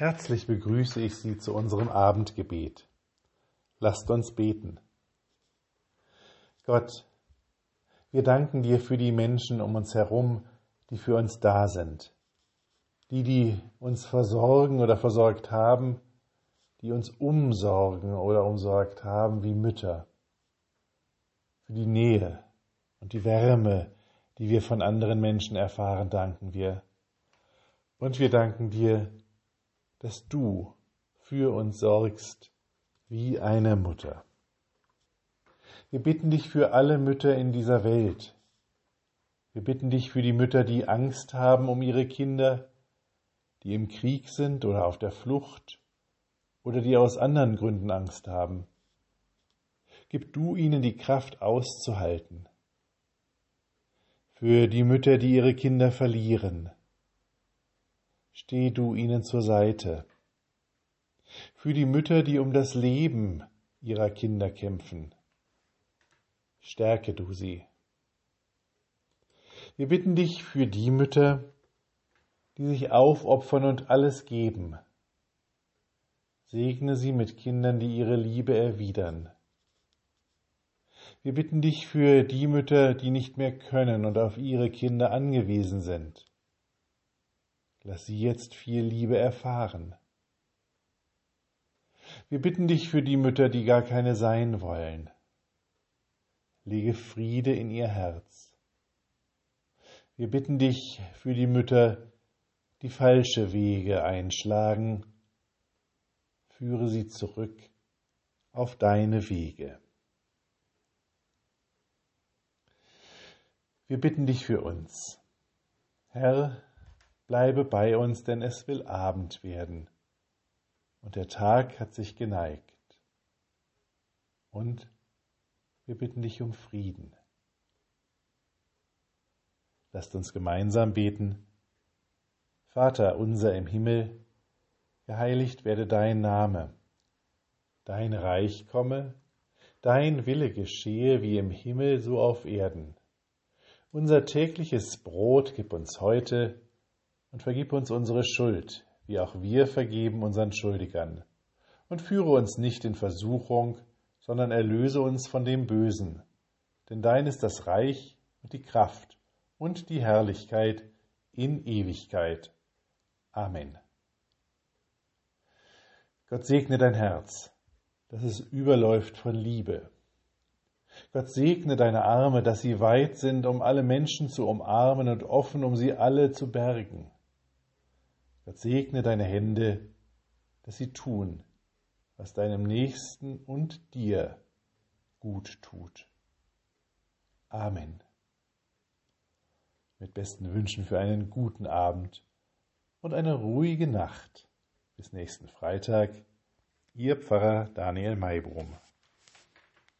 Herzlich begrüße ich Sie zu unserem Abendgebet. Lasst uns beten. Gott, wir danken dir für die Menschen um uns herum, die für uns da sind, die, die uns versorgen oder versorgt haben, die uns umsorgen oder umsorgt haben wie Mütter, für die Nähe und die Wärme, die wir von anderen Menschen erfahren, danken wir. Und wir danken dir, dass du für uns sorgst wie eine Mutter. Wir bitten dich für alle Mütter in dieser Welt. Wir bitten dich für die Mütter, die Angst haben um ihre Kinder, die im Krieg sind oder auf der Flucht oder die aus anderen Gründen Angst haben. Gib du ihnen die Kraft auszuhalten. Für die Mütter, die ihre Kinder verlieren, steh du ihnen zur Seite für die Mütter, die um das Leben ihrer Kinder kämpfen. Stärke du sie. Wir bitten dich für die Mütter, die sich aufopfern und alles geben. Segne sie mit Kindern, die ihre Liebe erwidern. Wir bitten dich für die Mütter, die nicht mehr können und auf ihre Kinder angewiesen sind. Lass sie jetzt viel Liebe erfahren. Wir bitten dich für die Mütter, die gar keine sein wollen. Lege Friede in ihr Herz. Wir bitten dich für die Mütter, die falsche Wege einschlagen. Führe sie zurück auf deine Wege. Wir bitten dich für uns. Herr, bleibe bei uns, denn es will Abend werden und der Tag hat sich geneigt. Und wir bitten dich um Frieden. Lasst uns gemeinsam beten. Vater unser im Himmel, geheiligt werde dein Name, dein Reich komme, dein Wille geschehe wie im Himmel so auf Erden. Unser tägliches Brot gib uns heute und vergib uns unsere Schuld, wie auch wir vergeben unseren Schuldigern. Und führe uns nicht in Versuchung, sondern erlöse uns von dem Bösen. Denn dein ist das Reich und die Kraft und die Herrlichkeit in Ewigkeit. Amen. Gott segne dein Herz, dass es überläuft von Liebe. Gott segne deine Arme, dass sie weit sind, um alle Menschen zu umarmen und offen, um sie alle zu bergen. Gott segne deine Hände, dass sie tun, was deinem Nächsten und dir gut tut. Amen. Mit besten Wünschen für einen guten Abend und eine ruhige Nacht. Bis nächsten Freitag. Ihr Pfarrer Daniel Maybrum.